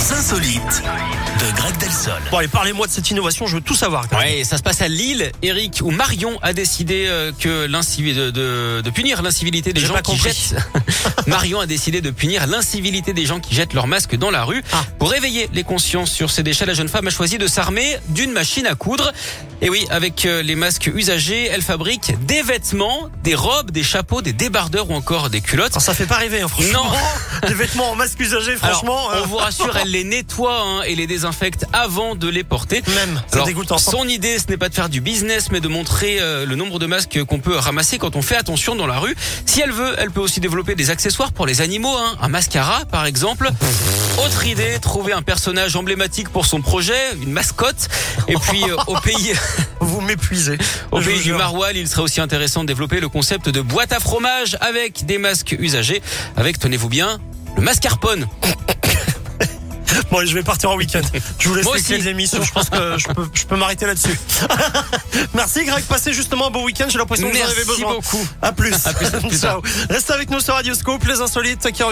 Les insolites de Greg Delsol. Bon allez, parlez-moi de cette innovation, je veux tout savoir. Ouais, ça se passe à Lille, Eric, où Marion a décidé euh, que de, de, de punir l'incivilité des gens pas qui compris. jettent. Marion a décidé de punir l'incivilité des gens qui jettent leurs masques dans la rue. Ah. Pour éveiller les consciences sur ces déchets, la jeune femme a choisi de s'armer d'une machine à coudre. Et oui, avec euh, les masques usagés, elle fabrique des vêtements, des robes, des chapeaux, des débardeurs ou encore des culottes. Alors, ça fait pas rêver, hein, franchement. Non. Des vêtements en masque usagé, franchement. Alors, euh, on vous rassure, elle les nettoie hein, et les désinfecte avant de les porter. Même, Alors, dégoûtant. Son idée, ce n'est pas de faire du business, mais de montrer euh, le nombre de masques qu'on peut ramasser quand on fait attention dans la rue. Si elle veut, elle peut aussi développer des accessoires pour les animaux, hein. un mascara par exemple. Autre idée, trouver un personnage emblématique pour son projet, une mascotte. Et puis euh, au pays, Vous m'épuisez. au pays du maroilles, il serait aussi intéressant de développer le concept de boîte à fromage avec des masques usagés, avec tenez-vous bien, le mascarpone. Bon, je vais partir en week-end. Je vous laisse Moi les aussi. les émissions. Je pense que je peux, je peux m'arrêter là-dessus. Merci Greg, passez justement un bon week-end. J'ai l'impression que vous en avez Merci besoin. beaucoup. À plus. À plus, à plus tard. Ciao. Restez avec nous sur Radioscope, les insolites qui reviennent.